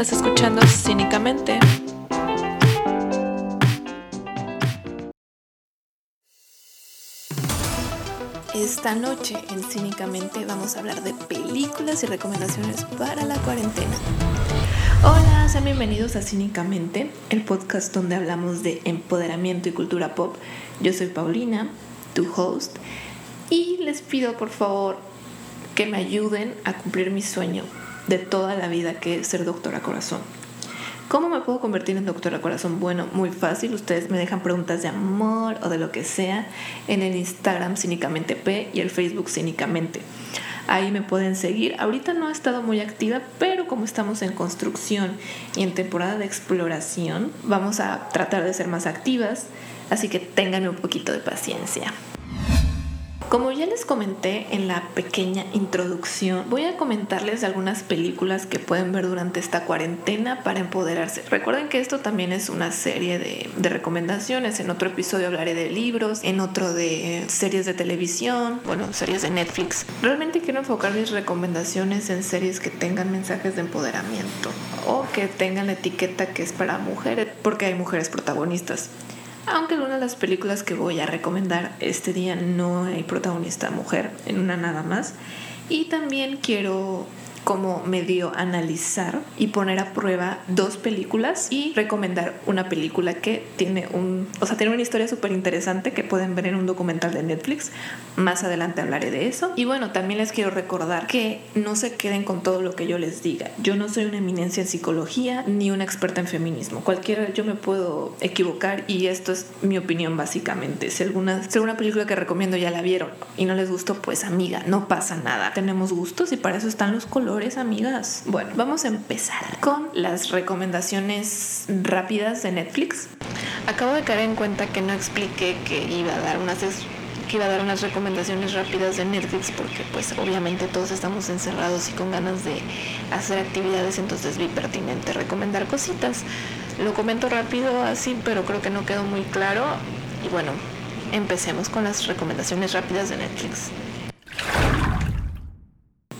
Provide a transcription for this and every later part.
Estás escuchando Cínicamente. Esta noche en Cínicamente vamos a hablar de películas y recomendaciones para la cuarentena. Hola, sean bienvenidos a Cínicamente, el podcast donde hablamos de empoderamiento y cultura pop. Yo soy Paulina, tu host, y les pido por favor que me ayuden a cumplir mi sueño de toda la vida que es ser doctora corazón. ¿Cómo me puedo convertir en doctora corazón? Bueno, muy fácil. Ustedes me dejan preguntas de amor o de lo que sea en el Instagram Cínicamente P y el Facebook Cínicamente. Ahí me pueden seguir. Ahorita no he estado muy activa, pero como estamos en construcción y en temporada de exploración, vamos a tratar de ser más activas. Así que ténganme un poquito de paciencia. Como ya les comenté en la pequeña introducción, voy a comentarles algunas películas que pueden ver durante esta cuarentena para empoderarse. Recuerden que esto también es una serie de, recomendaciones. En otro episodio hablaré de libros, en otro de series de televisión, bueno, series de Netflix. Realmente quiero enfocar mis recomendaciones en series que tengan mensajes de empoderamiento o que tengan la etiqueta que es para mujeres, porque hay mujeres protagonistas. Aunque en una de las películas que voy a recomendar este día no hay protagonista mujer, en una nada más. Y también quiero como medio analizar y poner a prueba dos películas y recomendar una película que tiene un, o sea, tiene una historia súper interesante que pueden ver en un documental de Netflix. Más adelante hablaré de eso. Y bueno, también les quiero recordar que no se queden con todo lo que yo les diga. Yo no soy una eminencia en psicología ni una experta en feminismo. Cualquiera yo me puedo equivocar y esto es mi opinión básicamente. Si alguna, si alguna película que recomiendo ya la vieron y no les gustó, pues amiga, no pasa nada. Tenemos gustos y para eso están los colores amigas. Bueno, vamos a empezar con las recomendaciones rápidas de Netflix. Acabo de caer en cuenta que no expliqué que iba a dar unas que iba a dar unas recomendaciones rápidas de Netflix porque pues obviamente todos estamos encerrados y con ganas de hacer actividades, entonces vi pertinente recomendar cositas. Lo comento rápido así, pero creo que no quedó muy claro. Y bueno, empecemos con las recomendaciones rápidas de Netflix.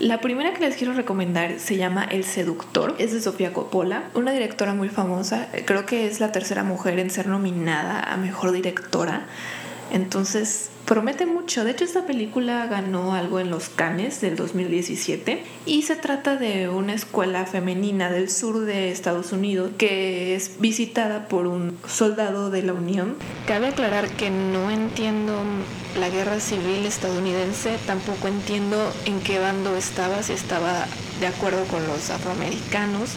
La primera que les quiero recomendar se llama El Seductor. Es de Sofía Coppola, una directora muy famosa. Creo que es la tercera mujer en ser nominada a Mejor Directora. Entonces, promete mucho. De hecho, esta película ganó algo en los Cannes del 2017 y se trata de una escuela femenina del sur de Estados Unidos que es visitada por un soldado de la Unión. Cabe aclarar que no entiendo la guerra civil estadounidense, tampoco entiendo en qué bando estaba, si estaba de acuerdo con los afroamericanos.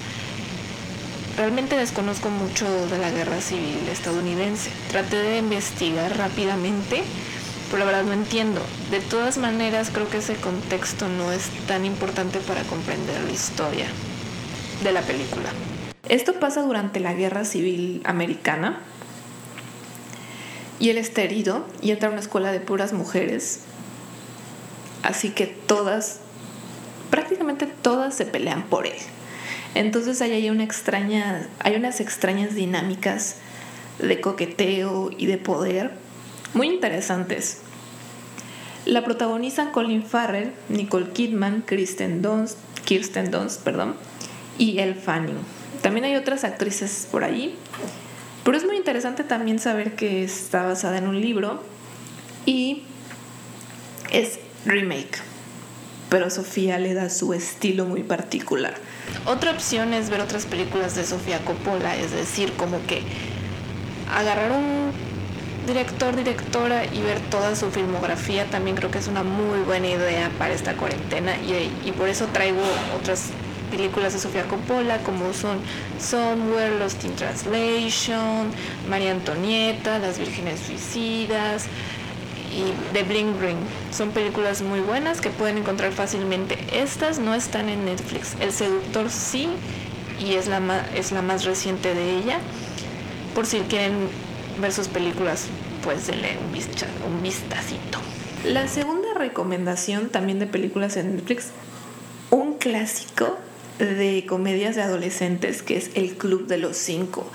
Realmente desconozco mucho de la guerra civil estadounidense. Traté de investigar rápidamente pero la verdad no entiendo. De todas maneras, creo que ese contexto no es tan importante para comprender la historia de la película. Esto pasa durante la Guerra Civil Americana y él está herido y entra a una escuela de puras mujeres. Así que todas, prácticamente todas se pelean por él. Entonces hay ahí una extraña, hay unas extrañas dinámicas de coqueteo y de poder muy interesantes. La protagonizan Colin Farrell, Nicole Kidman, Kristen Dunst, Kirsten Dunst, perdón, y Elle Fanning. También hay otras actrices por allí, pero es muy interesante también saber que está basada en un libro y es remake, pero Sofía le da su estilo muy particular. Otra opción es ver otras películas de Sofía Coppola, es decir, como que agarrar un director, directora y ver toda su filmografía también creo que es una muy buena idea para esta cuarentena y, por eso traigo otras películas de Sofía Coppola como son Somewhere, Lost in Translation, María Antonieta, Las Vírgenes Suicidas y The Bling Ring. Son películas muy buenas que pueden encontrar fácilmente. Estas no están en Netflix. El Seductor sí y es la es la más reciente de ella. Por si quieren ver sus películas, pues denle un, vistacito. La segunda recomendación también de películas en Netflix, un clásico de comedias de adolescentes que es El Club de los Cinco.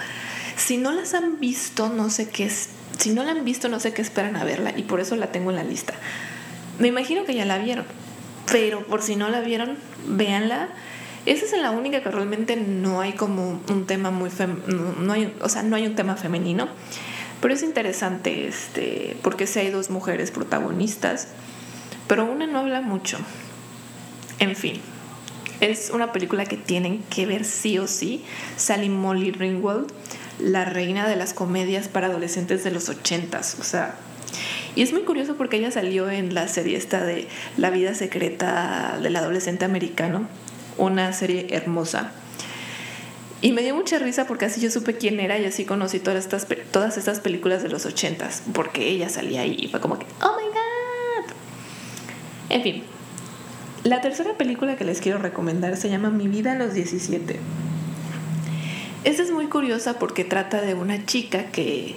Si no las han visto, no sé qué es. Si no la han visto, no sé qué esperan a verla y por eso la tengo en la lista. Me imagino que ya la vieron, pero por si no la vieron, véanla. Esa es la única que realmente no hay como un tema muy no, hay, o sea, no hay un tema femenino. Pero es interesante este porque si hay dos mujeres protagonistas, pero una no habla mucho. En fin, es una película que tienen que ver sí o sí. Sally Molly Ringwald, la reina de las comedias para adolescentes de los ochentas. O sea, y es muy curioso porque ella salió en la serie esta de La vida secreta del adolescente americano, una serie hermosa. Y me dio mucha risa porque así yo supe quién era y así conocí todas estas, todas estas películas de los ochentas, porque ella salía ahí y fue como que, oh my god. En fin, la tercera película que les quiero recomendar se llama Mi vida a los 17. Esta es muy curiosa porque trata de una chica que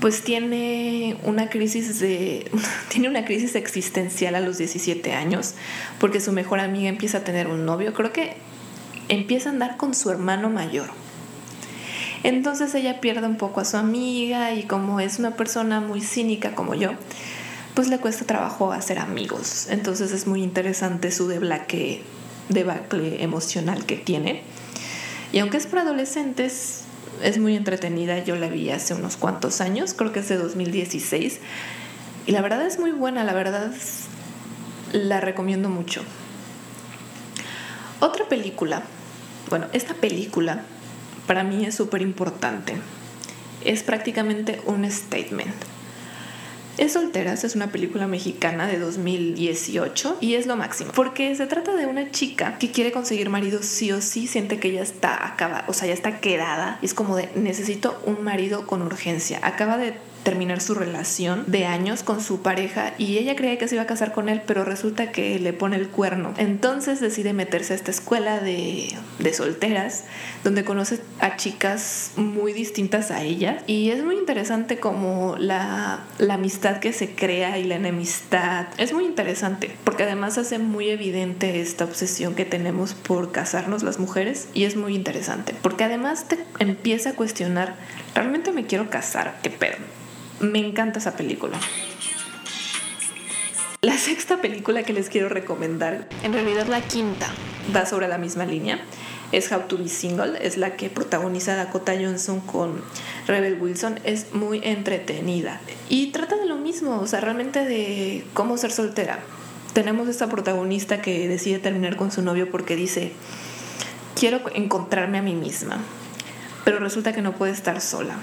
pues tiene una crisis de tiene una crisis existencial a los 17 años porque su mejor amiga empieza a tener un novio, creo que empieza a andar con su hermano mayor. Entonces ella pierde un poco a su amiga y como es una persona muy cínica como yo, pues le cuesta trabajo hacer amigos. Entonces es muy interesante su debacle, debacle emocional que tiene. Y aunque es para adolescentes, es muy entretenida. Yo la vi hace unos cuantos años, creo que es de 2016. Y la verdad es muy buena, la verdad la recomiendo mucho. Otra película, bueno, esta película para mí es súper importante. Es prácticamente un statement. Es Solteras es una película mexicana de 2018 y es lo máximo, porque se trata de una chica que quiere conseguir marido sí o sí, siente que ya está acabada, o sea, ya está quedada, es como de necesito un marido con urgencia. Acaba de terminar su relación de años con su pareja y ella creía que se iba a casar con él, pero resulta que le pone el cuerno. Entonces decide meterse a esta escuela de, de solteras, donde conoce a chicas muy distintas a ella. Y es muy interesante como la, la amistad que se crea y la enemistad. Es muy interesante, porque además hace muy evidente esta obsesión que tenemos por casarnos las mujeres. Y es muy interesante, porque además te empieza a cuestionar, ¿realmente me quiero casar? ¿Qué pedo? Me encanta esa película. La sexta película que les quiero recomendar, en realidad la quinta, va sobre la misma línea. Es How to Be Single, es la que protagoniza Dakota Johnson con Rebel Wilson. Es muy entretenida y trata de lo mismo, o sea, realmente de cómo ser soltera. Tenemos esta protagonista que decide terminar con su novio porque dice, quiero encontrarme a mí misma, pero resulta que no puede estar sola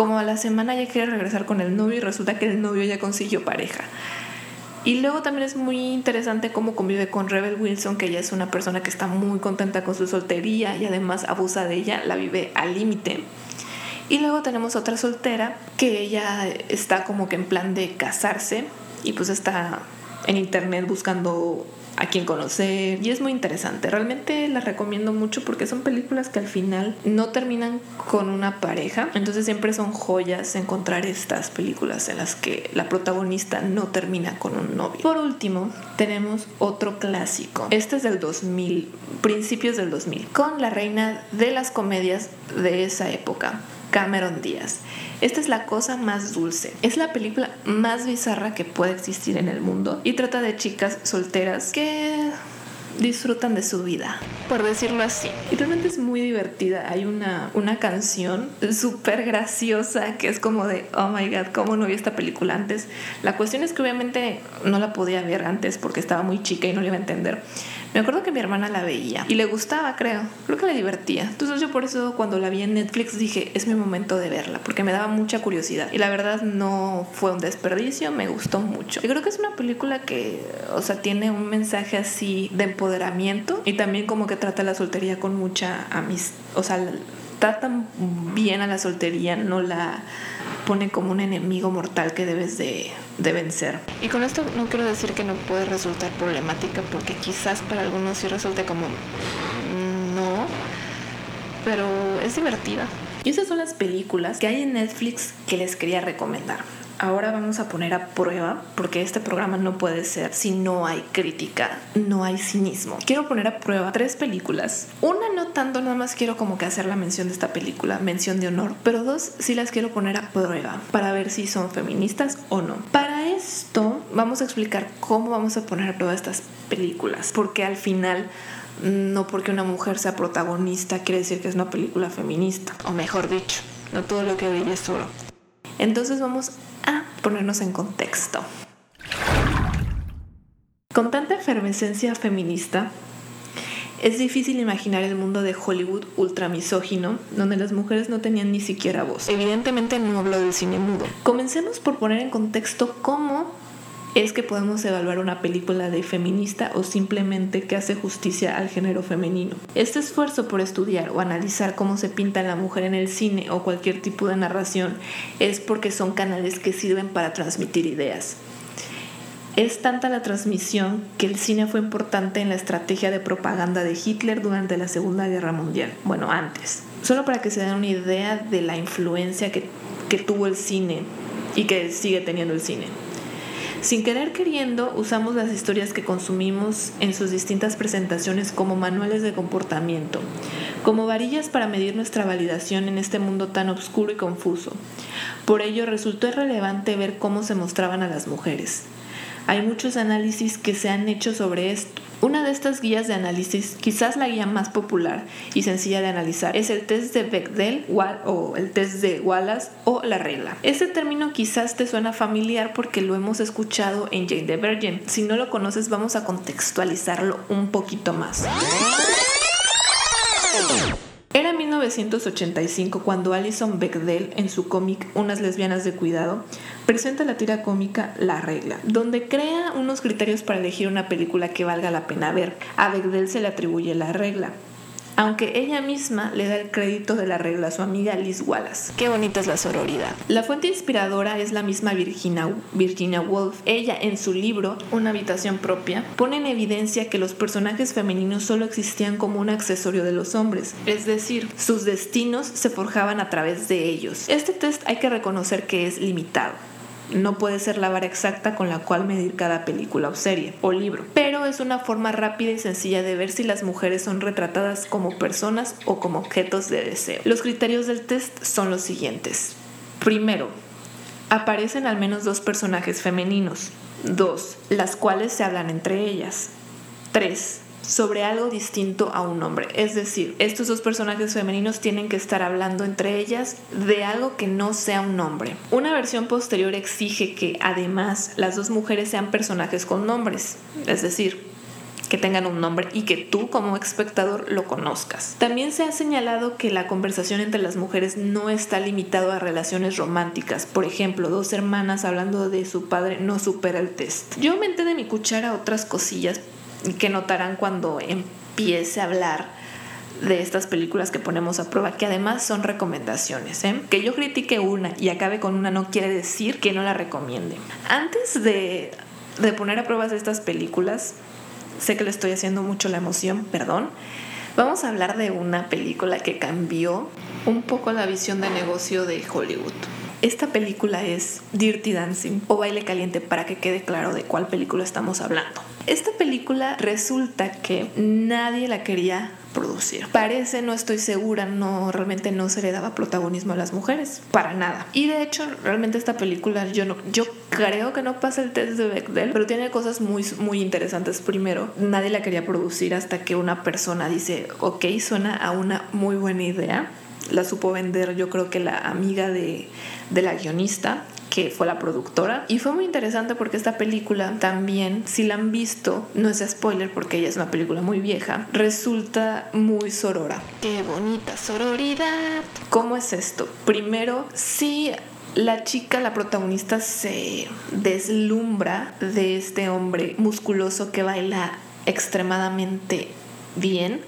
como a la semana ya quiere regresar con el novio y resulta que el novio ya consiguió pareja. Y luego también es muy interesante cómo convive con Rebel Wilson, que ella es una persona que está muy contenta con su soltería y además abusa de ella, la vive al límite. Y luego tenemos otra soltera que ella está como que en plan de casarse y pues está en internet buscando a quien conocer y es muy interesante. Realmente las recomiendo mucho porque son películas que al final no terminan con una pareja, entonces siempre son joyas encontrar estas películas en las que la protagonista no termina con un novio. Por último, tenemos otro clásico. Este es del 2000, principios del 2000, con la reina de las comedias de esa época, Cameron Díaz. Esta es la cosa más dulce. Es la película más bizarra que puede existir en el mundo y trata de chicas solteras que disfrutan de su vida, por decirlo así. Y realmente es muy divertida. Hay una, una canción súper graciosa que es como de, oh my god, ¿cómo no vi esta película antes? La cuestión es que obviamente no la podía ver antes porque estaba muy chica y no le iba a entender. Me acuerdo que mi hermana la veía y le gustaba, creo. Creo que le divertía. Entonces yo por eso cuando la vi en Netflix dije, es mi momento de verla, porque me daba mucha curiosidad. Y la verdad no fue un desperdicio, me gustó mucho. Yo creo que es una película que, o sea, tiene un mensaje así de empoderamiento y también como que trata la soltería con mucha amistad. O sea, tratan bien a la soltería, no la pone como un enemigo mortal que debes de, vencer. Y con esto no quiero decir que no puede resultar problemática, porque quizás para algunos sí resulte como mm, no, pero es divertida. Y esas son las películas que hay en Netflix que les quería recomendar ahora vamos a poner a prueba, porque este programa no puede ser si no hay crítica, no hay cinismo. Quiero poner a prueba tres películas. Una no tanto, nada más quiero como que hacer la mención de esta película, mención de honor, pero dos sí las quiero poner a prueba para ver si son feministas o no. Para esto vamos a explicar cómo vamos a poner a prueba estas películas, porque al final no porque una mujer sea protagonista quiere decir que es una película feminista, o mejor dicho, no todo lo que brilla es oro. Entonces vamos ponernos en contexto. Con tanta efervescencia feminista, es difícil imaginar el mundo de Hollywood ultramisógino, donde las mujeres no tenían ni siquiera voz. Evidentemente no hablo del cine mudo. Comencemos por poner en contexto cómo es que podemos evaluar una película de feminista o simplemente que hace justicia al género femenino. Este esfuerzo por estudiar o analizar cómo se pinta la mujer en el cine o cualquier tipo de narración es porque son canales que sirven para transmitir ideas. Es tanta la transmisión que el cine fue importante en la estrategia de propaganda de Hitler durante la Segunda Guerra Mundial. Bueno, antes. Solo para que se den una idea de la influencia que, que tuvo el cine y que sigue teniendo el cine. Sin querer queriendo, usamos las historias que consumimos en sus distintas presentaciones como manuales de comportamiento, como varillas para medir nuestra validación en este mundo tan oscuro y confuso. Por ello resultó irrelevante ver cómo se mostraban a las mujeres. Hay muchos análisis que se han hecho sobre esto. Una de estas guías de análisis, quizás la guía más popular y sencilla de analizar, es el test de Bechdel o el test de Wallace o la regla. Este término quizás te suena familiar porque lo hemos escuchado en Jane the Virgin. Si no lo conoces, vamos a contextualizarlo un poquito más. Era 1985 cuando Alison Bechdel, en su cómic Unas lesbianas de cuidado, presenta la tira cómica La Regla, donde crea unos criterios para elegir una película que valga la pena ver. A Bechdel se le atribuye la regla aunque ella misma le da el crédito de la regla a su amiga Liz Wallace. Qué bonita es la sororidad. La fuente inspiradora es la misma Virginia, Virginia Woolf. Ella, en su libro Una habitación propia, pone en evidencia que los personajes femeninos solo existían como un accesorio de los hombres, es decir, sus destinos se forjaban a través de ellos. Este test hay que reconocer que es limitado no puede ser la vara exacta con la cual medir cada película o serie o libro, pero es una forma rápida y sencilla de ver si las mujeres son retratadas como personas o como objetos de deseo. Los criterios del test son los siguientes. Primero, aparecen al menos dos personajes femeninos. Dos, las cuales se hablan entre ellas. Tres, sobre algo distinto a un hombre. Es decir, estos dos personajes femeninos tienen que estar hablando entre ellas de algo que no sea un hombre. Una versión posterior exige que además las dos mujeres sean personajes con nombres. Es decir, que tengan un nombre y que tú como espectador lo conozcas. También se ha señalado que la conversación entre las mujeres no está limitado a relaciones románticas. Por ejemplo, dos hermanas hablando de su padre no supera el test. Yo aumenté de mi cuchara otras cosillas que notarán cuando empiece a hablar de estas películas que ponemos a prueba, que además son recomendaciones. ¿eh? Que yo critique una y acabe con una no quiere decir que no la recomiende. Antes de, de poner a prueba estas películas, sé que le estoy haciendo mucho la emoción, perdón. Vamos a hablar de una película que cambió un poco la visión de negocio de Hollywood. Esta película es Dirty Dancing o Baile Caliente para que quede claro de cuál película estamos hablando. Esta película resulta que nadie la quería producir. Parece, no estoy segura, no realmente no se le daba protagonismo a las mujeres, para nada. Y de hecho, realmente esta película yo no yo creo que no pasa el test de Bechdel, pero tiene cosas muy muy interesantes. Primero, nadie la quería producir hasta que una persona dice, "Ok, suena a una muy buena idea." La supo vender, yo creo que la amiga de de la guionista que fue la productora. Y fue muy interesante porque esta película también, si la han visto, no es spoiler porque ella es una película muy vieja, resulta muy sorora. Qué bonita sororidad. ¿Cómo es esto? Primero, si la chica, la protagonista, se deslumbra de este hombre musculoso que baila extremadamente bien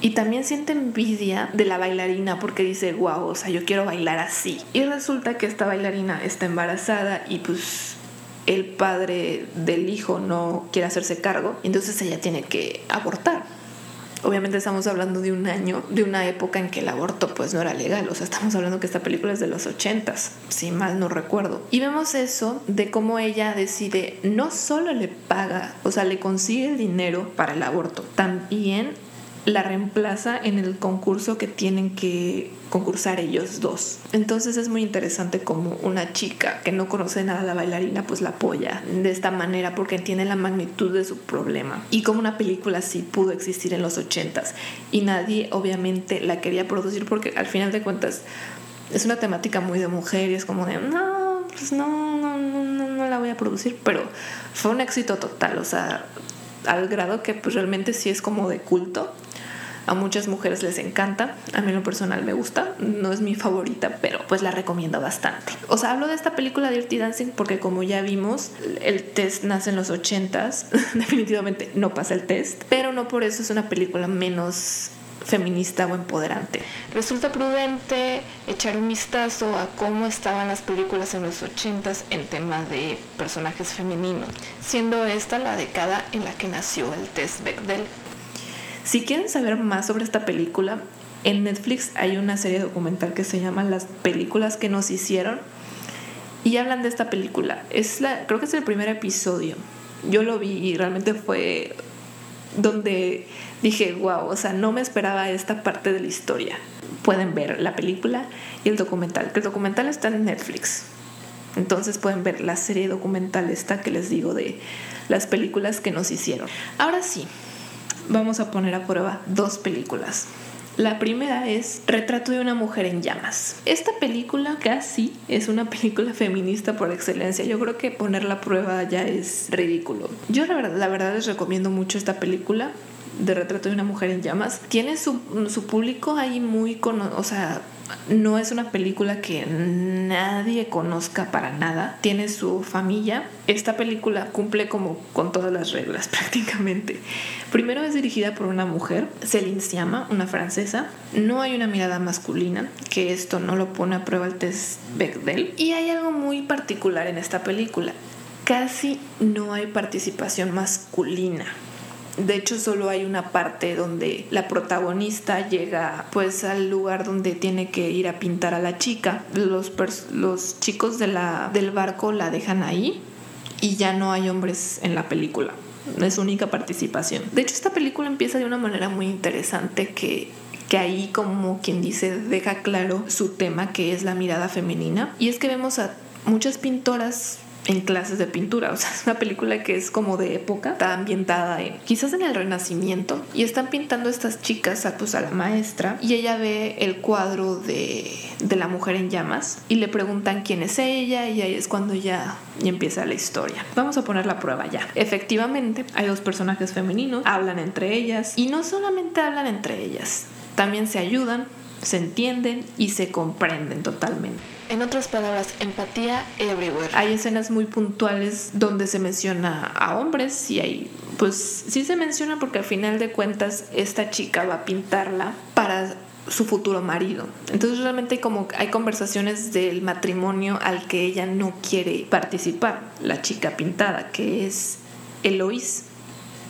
y también siente envidia de la bailarina porque dice, wow, o sea, yo quiero bailar así. Y resulta que esta bailarina está embarazada y pues el padre del hijo no quiere hacerse cargo, entonces ella tiene que abortar. Obviamente estamos hablando de un año, de una época en que el aborto pues no era legal, o sea, estamos hablando que esta película es de los ochentas, si mal no recuerdo. Y vemos eso de cómo ella decide, no solo le paga, o sea, le consigue dinero para el aborto, también la reemplaza en el concurso que tienen que concursar ellos dos. Entonces es muy interesante como una chica que no conoce nada a la bailarina pues la apoya de esta manera porque entiende la magnitud de su problema. Y como una película así pudo existir en los ochentas. Y nadie obviamente la quería producir porque al final de cuentas es una temática muy de mujer y es como de no, pues no, no, no, no la voy a producir, pero fue un éxito total, o sea, al grado que pues realmente sí es como de culto a muchas mujeres les encanta, a mí en lo personal me gusta, no es mi favorita, pero pues la recomiendo bastante. O sea, hablo de esta película Dirty Dancing porque como ya vimos, el test nace en los 80s, definitivamente no pasa el test, pero no por eso es una película menos feminista o empoderante. Resulta prudente echar un vistazo a cómo estaban las películas en los 80s en tema de personajes femeninos, siendo esta la década en la que nació el test Bechdel. Si quieren saber más sobre esta película, en Netflix hay una serie documental que se llama Las películas que nos hicieron y hablan de esta película. Es la, creo que es el primer episodio. Yo lo vi y realmente fue donde dije, wow, o sea, no me esperaba esta parte de la historia. Pueden ver la película y el documental, que el documental está en Netflix. Entonces pueden ver la serie documental esta que les digo de las películas que nos hicieron. Ahora sí, vamos a poner a prueba dos películas. La primera es Retrato de una mujer en llamas. Esta película casi es una película feminista por excelencia. Yo creo que ponerla a prueba ya es ridículo. Yo la verdad, la verdad les recomiendo mucho esta película de Retrato de una mujer en llamas. Tiene su, su público ahí muy, con, o sea, no es una película que nadie conozca para nada. Tiene su familia. Esta película cumple como con todas las reglas prácticamente. Primero es dirigida por una mujer, Céline Sciamma, una francesa. No hay una mirada masculina, que esto no lo pone a prueba el test Bechdel. Y hay algo muy particular en esta película. Casi no hay participación masculina. De hecho, solo hay una parte donde la protagonista llega pues al lugar donde tiene que ir a pintar a la chica. Los, los chicos de la, del barco la dejan ahí y ya no hay hombres en la película. Es su única participación. De hecho, esta película empieza de una manera muy interesante que que ahí como quien dice deja claro su tema que es la mirada femenina y es que vemos a muchas pintoras en clases de pintura. O sea, es una película que es como de época, está ambientada en quizás en el Renacimiento y están pintando estas chicas a, pues, a la maestra y ella ve el cuadro de, de la mujer en llamas y le preguntan quién es ella y ahí es cuando ya, ya empieza la historia. Vamos a poner la prueba ya. Efectivamente, hay dos personajes femeninos, hablan entre ellas y no solamente hablan entre ellas, también se ayudan, se entienden y se comprenden totalmente. En otras palabras, empatía everywhere. Hay escenas muy puntuales donde se menciona a hombres y hay, pues sí se menciona porque al final de cuentas esta chica va a pintarla para su futuro marido. Entonces realmente como hay conversaciones del matrimonio al que ella no quiere participar, la chica pintada, que es Eloís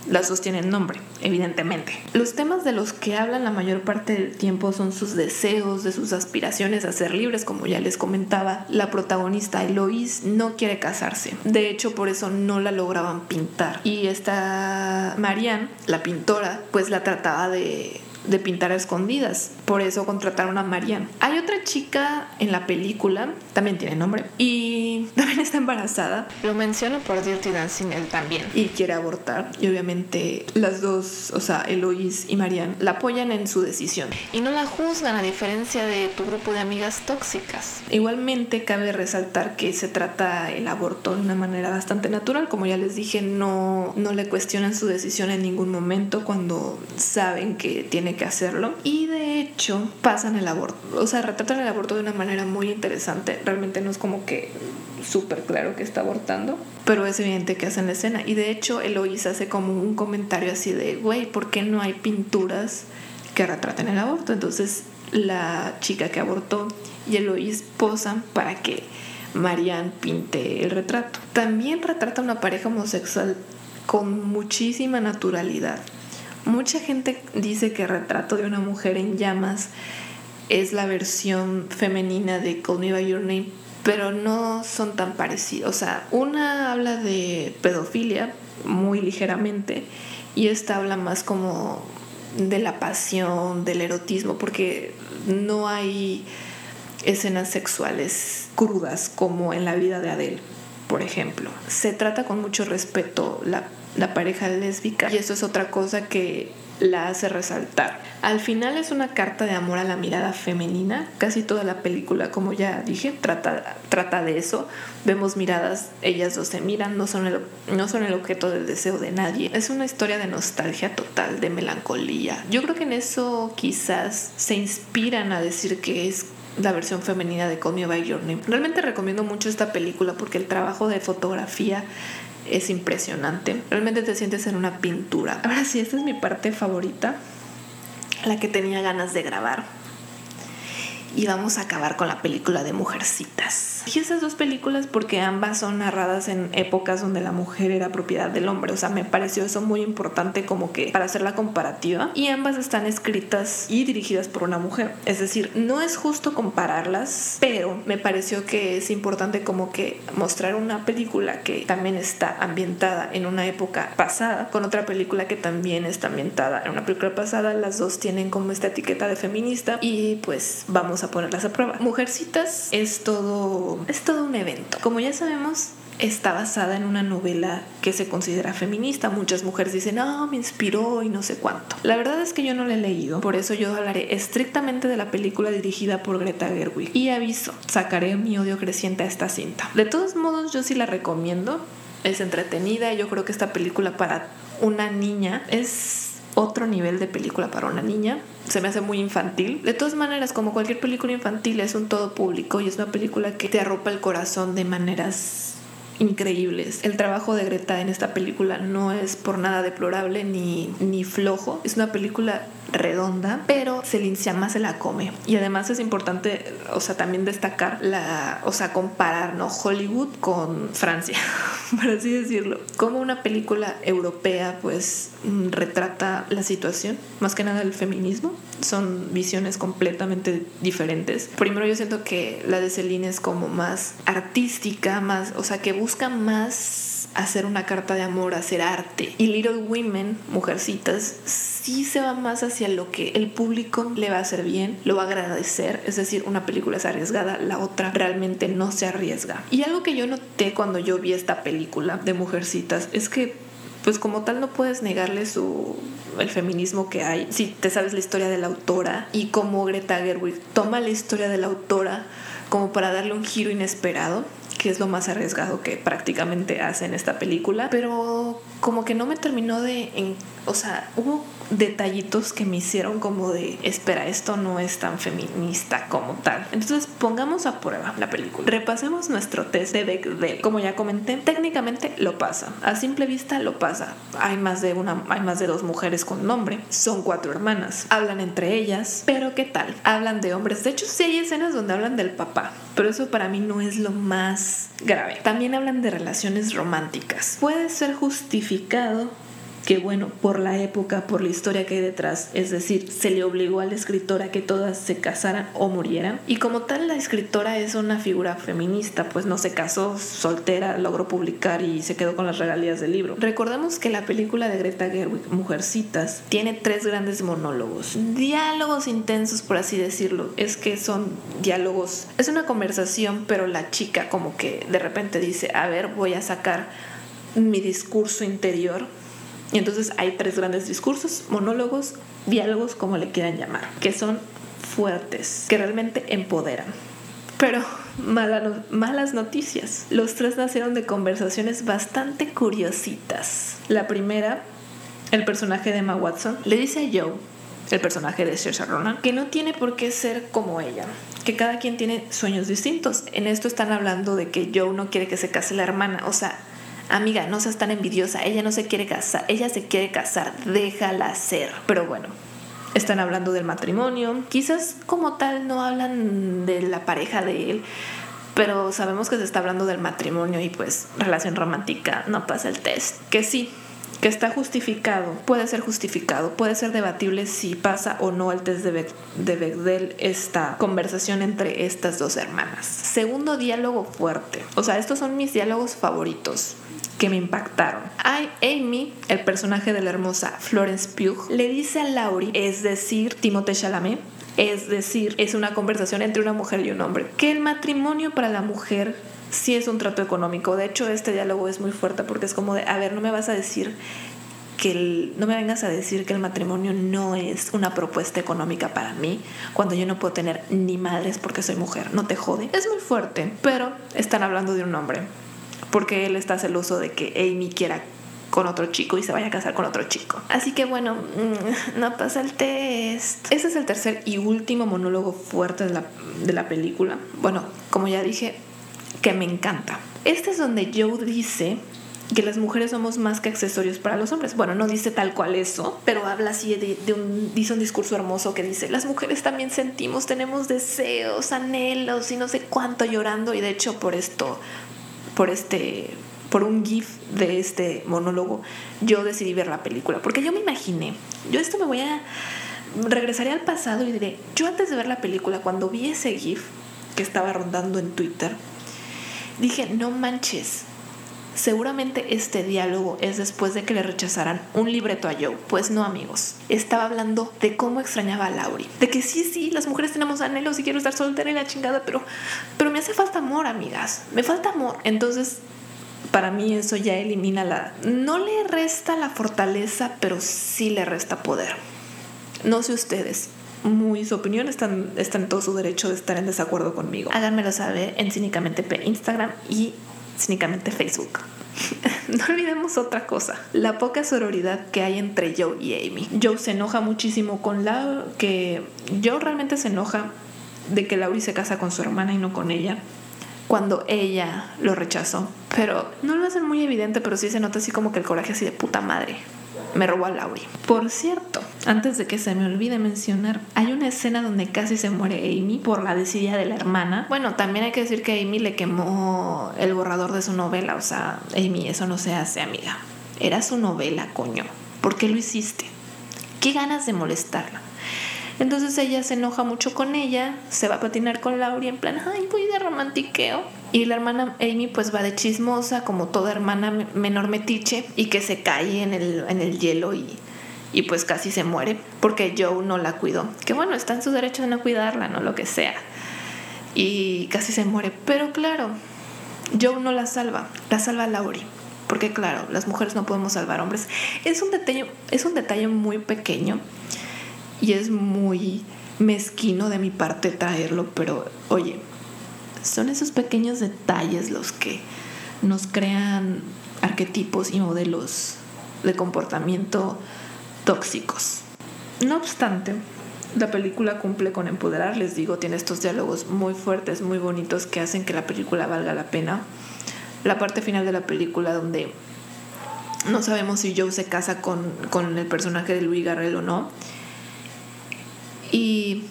las dos tienen nombre, evidentemente. Los temas de los que hablan la mayor parte del tiempo son sus deseos, de sus aspiraciones a ser libres, como ya les comentaba. La protagonista Eloise no quiere casarse. De hecho, por eso no la lograban pintar. Y esta Marianne, la pintora, pues la trataba de de pintar a escondidas. Por eso contrataron a Marianne. Hay otra chica en la película, también tiene nombre, y también está embarazada. Lo menciona por Dirty Dancing él también. Y quiere abortar. Y obviamente las dos, o sea, Eloise y Marianne, la apoyan en su decisión. Y no la juzgan a diferencia de tu grupo de amigas tóxicas. Igualmente cabe resaltar que se trata el aborto de una manera bastante natural. Como ya les dije, no, no le cuestionan su decisión en ningún momento cuando saben que tiene que hacerlo. Y de hecho pasan el aborto, o sea, retratan el aborto de una manera muy interesante. Realmente no es como que súper claro que está abortando, pero es evidente que hacen la escena. Y de hecho Eloís hace como un comentario así de, güey, ¿por qué no hay pinturas que retraten el aborto? Entonces la chica que abortó y Eloís posan para que Marianne pinte el retrato. También retrata una pareja homosexual con muchísima naturalidad. Mucha gente dice que Retrato de una mujer en llamas es la versión femenina de Call Me By Your Name, pero no son tan parecidos. O sea, una habla de pedofilia muy ligeramente y esta habla más como de la pasión, del erotismo, porque no hay escenas sexuales crudas como en la vida de Adele, por ejemplo. Se trata con mucho respeto la, la pareja lésbica y eso es otra cosa que la hace resaltar. Al final es una carta de amor a la mirada femenina. Casi toda la película, como ya dije, trata, trata de eso. Vemos miradas, ellas dos se miran, no son, el, no son el objeto del deseo de nadie. Es una historia de nostalgia total, de melancolía. Yo creo que en eso quizás se inspiran a decir que es la versión femenina de Call Me By Your. Realmente recomiendo mucho esta película porque el trabajo de fotografía es impresionante. Realmente te sientes en una pintura. Ahora sí, esta es mi parte favorita, la que tenía ganas de grabar. Y vamos a acabar con la película de Mujercitas. Y esas dos películas porque ambas son narradas en épocas donde la mujer era propiedad del hombre. O sea, me pareció eso muy importante como que para hacer la comparativa. Y ambas están escritas y dirigidas por una mujer. Es decir, no es justo compararlas, pero me pareció que es importante como que mostrar una película que también está ambientada en una época pasada con otra película que también está ambientada en una película pasada. Las dos tienen como esta etiqueta de feminista y pues vamos a ponerlas a prueba. Mujercitas es todo es todo un evento. Como ya sabemos, está basada en una novela que se considera feminista. Muchas mujeres dicen, ah, me inspiró y no sé cuánto. La verdad es que yo no la he leído, por eso yo hablaré estrictamente de la película dirigida por Greta Gerwig. Y aviso, sacaré mi odio creciente a esta cinta. De todos modos, yo sí la recomiendo. Es entretenida y yo creo que esta película para una niña es otro nivel de película para una niña. Se me hace muy infantil. De todas maneras, como cualquier película infantil, es un todo público y es una película que te arropa el corazón de maneras increíbles. El trabajo de Greta en esta película no es por nada deplorable ni, ni flojo. Es una película redonda, pero Celine más se la come. Y además es importante, o sea, también destacar la, o sea, comparar, ¿no? Hollywood con Francia, por así decirlo. Como una película europea, pues, retrata la situación, más que nada el feminismo. Son visiones completamente diferentes. Primero yo siento que la de Celine es como más artística, más, o sea, que busca más hacer una carta de amor, hacer arte. Y Little Women, Mujercitas, sí se va más hacia lo que el público le va a hacer bien, lo va a agradecer. Es decir, una película es arriesgada, la otra realmente no se arriesga. Y algo que yo noté cuando yo vi esta película de Mujercitas es que pues como tal no puedes negarle su el feminismo que hay si te sabes la historia de la autora y cómo Greta Gerwig toma la historia de la autora como para darle un giro inesperado que es lo más arriesgado que prácticamente hace en esta película, pero como que no me terminó de, o sea, hubo detallitos que me hicieron como de, espera, esto no es tan feminista como tal. Entonces pongamos a prueba la película. Repasemos nuestro test de Bechdel. Como ya comenté, técnicamente lo pasa. A simple vista lo pasa. Hay más de una, hay más de dos mujeres con nombre. Son cuatro hermanas. Hablan entre ellas. Pero ¿qué tal? Hablan de hombres. De hecho, sí hay escenas donde hablan del papá. Pero eso para mí no es lo más grave. También hablan de relaciones románticas. Puede ser justificado que bueno, por la época, por la historia que hay detrás, es decir, se le obligó a la escritora que todas se casaran o murieran. Y como tal, la escritora es una figura feminista, pues no se casó, soltera, logró publicar y se quedó con las regalías del libro. Recordemos que la película de Greta Gerwig, Mujercitas, tiene tres grandes monólogos, diálogos intensos, por así decirlo. Es que son diálogos, es una conversación, pero la chica como que de repente dice, a ver, voy a sacar mi discurso interior y entonces hay tres grandes discursos, monólogos, diálogos, como le quieran llamar, que son fuertes, que realmente empoderan. Pero malas noticias. Los tres nacieron de conversaciones bastante curiositas. La primera, el personaje de Emma Watson, le dice a Joe, el personaje de Saoirse Ronan, que no tiene por qué ser como ella, que cada quien tiene sueños distintos. En esto están hablando de que Joe no quiere que se case la hermana, o sea, amiga, no seas tan envidiosa, ella no se quiere casar, ella se quiere casar, déjala ser. Pero bueno, están hablando del matrimonio, quizás como tal no hablan de la pareja de él, pero sabemos que se está hablando del matrimonio y pues relación romántica no pasa el test. Que sí, que está justificado, puede ser justificado, puede ser debatible si pasa o no el test de, Be de esta conversación entre estas dos hermanas. Segundo diálogo fuerte, o sea, estos son mis diálogos favoritos que me impactaron. Amy, el personaje de la hermosa Florence Pugh, le dice a Laurie, es decir, Timothée Chalamet, es decir, es una conversación entre una mujer y un hombre, que el matrimonio para la mujer sí es un trato económico. De hecho, este diálogo es muy fuerte porque es como de, a ver, no me vas a decir que el, no me vengas a decir que el matrimonio no es una propuesta económica para mí cuando yo no puedo tener ni madres porque soy mujer, no te jode. Es muy fuerte, pero están hablando de un hombre porque él está celoso de que Amy quiera con otro chico y se vaya a casar con otro chico. Así que bueno, mm, no pasa el test. Ese es el tercer y último monólogo fuerte de la, de la película. Bueno, como ya dije, que me encanta. Este es donde Joe dice que las mujeres somos más que accesorios para los hombres. Bueno, no dice tal cual eso, pero habla así de, un, dice un discurso hermoso que dice, las mujeres también sentimos, tenemos deseos, anhelos y no sé cuánto llorando y de hecho por esto, por este, por un gif de este monólogo, yo decidí ver la película, porque yo me imaginé, yo esto me voy a, regresaré al pasado y diré, yo antes de ver la película, cuando vi ese gif que estaba rondando en Twitter, dije, no manches, Seguramente este diálogo es después de que le rechazaran un libreto a Joe. Pues no, amigos. Estaba hablando de cómo extrañaba a Laurie. De que sí, sí, las mujeres tenemos anhelos y quiero estar soltera y la chingada, pero, pero me hace falta amor, amigas. Me falta amor. Entonces, para mí eso ya elimina la... No le resta la fortaleza, pero sí le resta poder. No sé ustedes. Muy su opinión están, están en todo su derecho de estar en desacuerdo conmigo. Háganmelo saber en Cínicamente Instagram y cínicamente Facebook. no olvidemos otra cosa, la poca sororidad que hay entre Joe y Amy. Joe se enoja muchísimo con la que Joe realmente se enoja de que Laurie se casa con su hermana y no con ella cuando ella lo rechazó. Pero no lo hacen muy evidente, pero sí se nota así como que el coraje así de puta madre me robó a Laurie. Por cierto, antes de que se me olvide mencionar, hay una escena donde casi se muere Amy por la desidia de la hermana. Bueno, también hay que decir que Amy le quemó el borrador de su novela, o sea, Amy, eso no se hace, amiga. Era su novela, coño. ¿Por qué lo hiciste? ¿Qué ganas de molestarla? Entonces ella se enoja mucho con ella, se va a patinar con Laurie en plan, ay, voy de romantiqueo. Y la hermana Amy pues va de chismosa, como toda hermana menor metiche, y que se cae en el, en el hielo y, y pues casi se muere porque Joe no la cuidó. Que bueno, está en su derecho de no cuidarla, no lo que sea. Y casi se muere. Pero claro, Joe no la salva, la salva Laurie. Porque claro, las mujeres no podemos salvar hombres. Es un detalle, es un detalle muy pequeño y es muy mezquino de mi parte traerlo, pero oye, son esos pequeños detalles los que nos crean arquetipos y modelos de comportamiento tóxicos. No obstante, la película cumple con empoderar, les digo, tiene estos diálogos muy fuertes, muy bonitos que hacen que la película valga la pena. La parte final de la película donde no sabemos si Joe se casa con, con el personaje de Louis Garrel o no, y,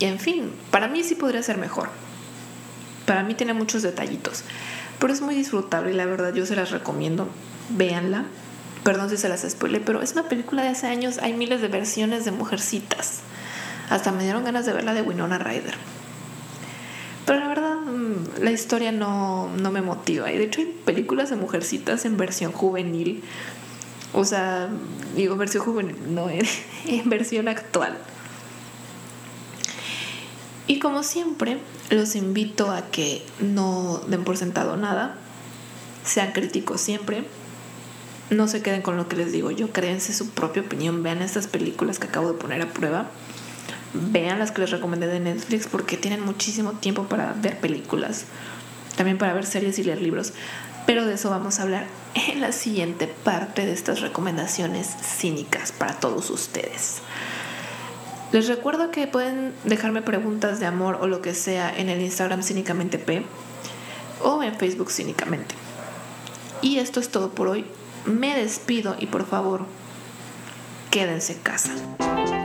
en fin, para mí sí podría ser mejor. Para mí tiene muchos detallitos. Pero es muy disfrutable y la verdad yo se las recomiendo. Véanla. Perdón si se las spoilé, pero es una película de hace años. Hay miles de versiones de mujercitas. Hasta me dieron ganas de verla de Winona Ryder. Pero la verdad, mm, la historia no, no me motiva. Y de hecho hay películas de mujercitas en versión juvenil o sea, digo versión juvenil, no, en versión actual. Y como siempre, los invito a que no den por sentado nada, sean críticos siempre, no se queden con lo que les digo yo, créense su propia opinión, vean estas películas que acabo de poner a prueba, vean las que les recomendé de Netflix porque tienen muchísimo tiempo para ver películas, también para ver series y leer libros, pero de eso vamos a hablar en la siguiente parte de estas recomendaciones cínicas para todos ustedes. Les recuerdo que pueden dejarme preguntas de amor o lo que sea en el Instagram Cínicamente P o en Facebook Cínicamente. Y esto es todo por hoy. Me despido y por favor, quédense en casa.